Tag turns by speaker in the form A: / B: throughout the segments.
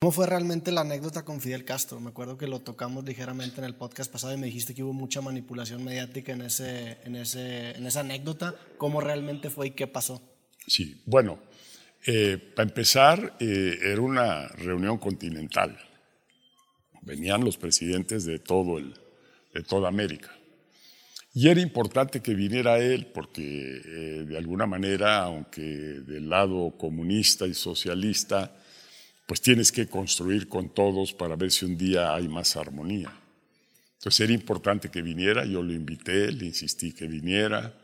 A: ¿Cómo fue realmente la anécdota con Fidel Castro? Me acuerdo que lo tocamos ligeramente en el podcast pasado y me dijiste que hubo mucha manipulación mediática en, ese, en, ese, en esa anécdota. ¿Cómo realmente fue y qué pasó?
B: Sí, bueno, eh, para empezar, eh, era una reunión continental. Venían los presidentes de, todo el, de toda América. Y era importante que viniera él porque eh, de alguna manera, aunque del lado comunista y socialista, pues tienes que construir con todos para ver si un día hay más armonía. Entonces era importante que viniera, yo lo invité, le insistí que viniera,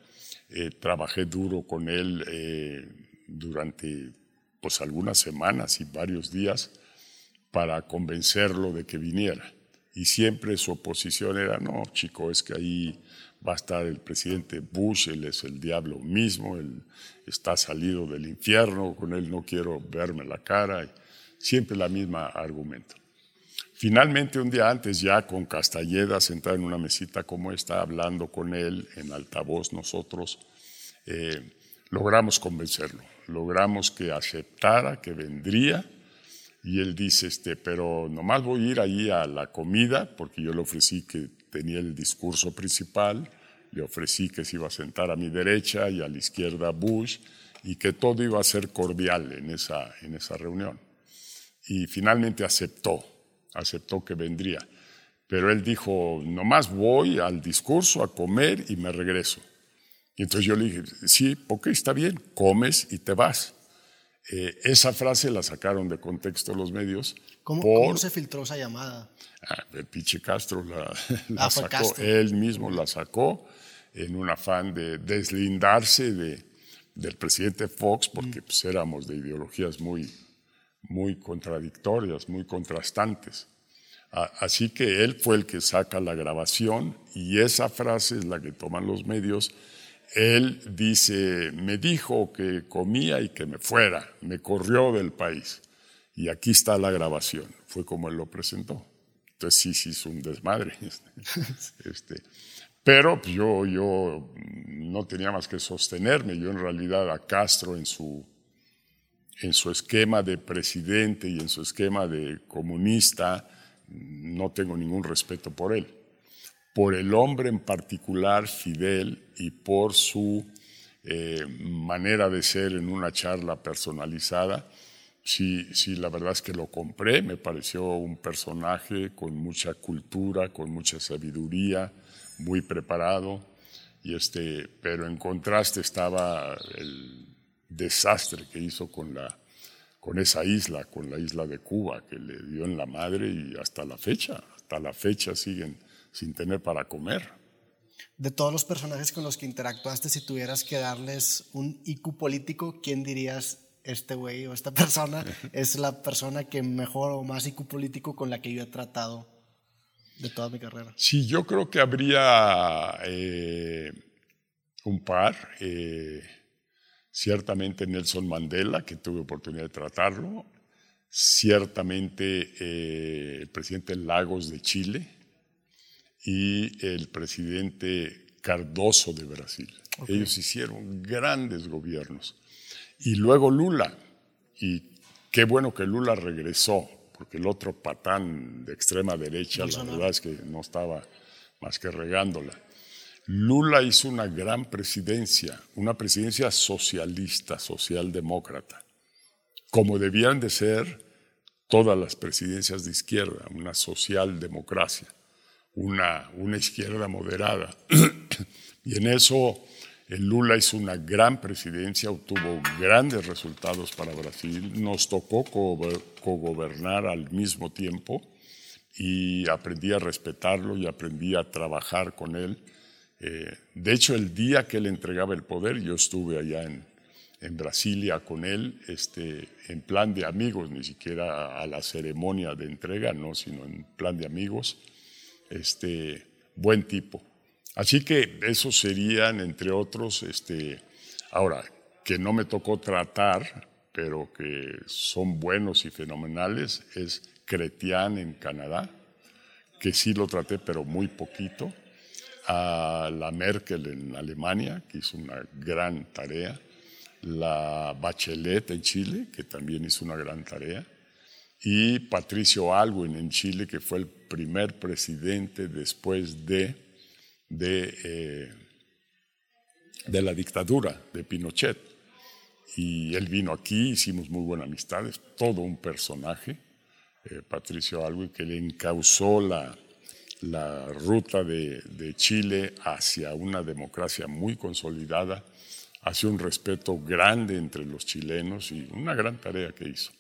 B: eh, trabajé duro con él eh, durante pues algunas semanas y varios días para convencerlo de que viniera. Y siempre su oposición era, no, chico, es que ahí va a estar el presidente Bush, él es el diablo mismo, él está salido del infierno, con él no quiero verme la cara siempre la misma argumento. Finalmente, un día antes, ya con Castalleda sentada en una mesita como esta, hablando con él en altavoz nosotros, eh, logramos convencerlo, logramos que aceptara que vendría y él dice, este, pero nomás voy a ir ahí a la comida, porque yo le ofrecí que tenía el discurso principal, le ofrecí que se iba a sentar a mi derecha y a la izquierda Bush, y que todo iba a ser cordial en esa, en esa reunión y finalmente aceptó, aceptó que vendría. Pero él dijo, nomás voy al discurso a comer y me regreso. Y entonces yo le dije, sí, ok, está bien, comes y te vas. Eh, esa frase la sacaron de contexto los medios.
A: ¿Cómo, se filtró esa llamada?
B: Ah, el pinche Castro la, ah, sacó, él mismo la sacó en un afán de deslindarse de, del presidente Fox, porque mm. pues, éramos de ideologías muy, muy contradictorias, muy contrastantes. Así que él fue el que saca la grabación y esa frase es la que toman los medios. Él dice, me dijo que comía y que me fuera, me corrió del país. Y aquí está la grabación, fue como él lo presentó. Entonces sí, sí, es un desmadre. Este, pero yo, yo no tenía más que sostenerme. Yo en realidad a Castro en su en su esquema de presidente y en su esquema de comunista, no tengo ningún respeto por él. Por el hombre en particular, Fidel, y por su eh, manera de ser en una charla personalizada, sí, sí, la verdad es que lo compré, me pareció un personaje con mucha cultura, con mucha sabiduría, muy preparado, y este, pero en contraste estaba el desastre que hizo con, la, con esa isla, con la isla de Cuba, que le dio en la madre y hasta la fecha, hasta la fecha siguen sin tener para comer.
A: De todos los personajes con los que interactuaste, si tuvieras que darles un IQ político, ¿quién dirías este güey o esta persona es la persona que mejor o más IQ político con la que yo he tratado de toda mi carrera?
B: Sí, yo creo que habría eh, un par. Eh, ciertamente Nelson Mandela, que tuve oportunidad de tratarlo, ciertamente eh, el presidente Lagos de Chile y el presidente Cardoso de Brasil. Ellos hicieron grandes gobiernos. Y luego Lula, y qué bueno que Lula regresó, porque el otro patán de extrema derecha, la verdad es que no estaba más que regándola. Lula hizo una gran presidencia, una presidencia socialista, socialdemócrata, como debían de ser todas las presidencias de izquierda, una socialdemocracia, una, una izquierda moderada. y en eso el Lula hizo una gran presidencia, obtuvo grandes resultados para Brasil, nos tocó cogobernar al mismo tiempo y aprendí a respetarlo y aprendí a trabajar con él eh, de hecho, el día que él entregaba el poder, yo estuve allá en, en Brasilia con él, este, en plan de amigos, ni siquiera a la ceremonia de entrega, no, sino en plan de amigos. Este, buen tipo. Así que esos serían, entre otros, este, ahora, que no me tocó tratar, pero que son buenos y fenomenales, es Cretián en Canadá, que sí lo traté, pero muy poquito a la Merkel en Alemania, que hizo una gran tarea, la Bachelet en Chile, que también hizo una gran tarea, y Patricio Alwin en Chile, que fue el primer presidente después de, de, eh, de la dictadura de Pinochet. Y él vino aquí, hicimos muy buenas amistades, todo un personaje, eh, Patricio Alwin, que le encausó la, la ruta de, Chile hacia una democracia muy consolidada, hacia un respeto grande entre los chilenos y una gran tarea que hizo.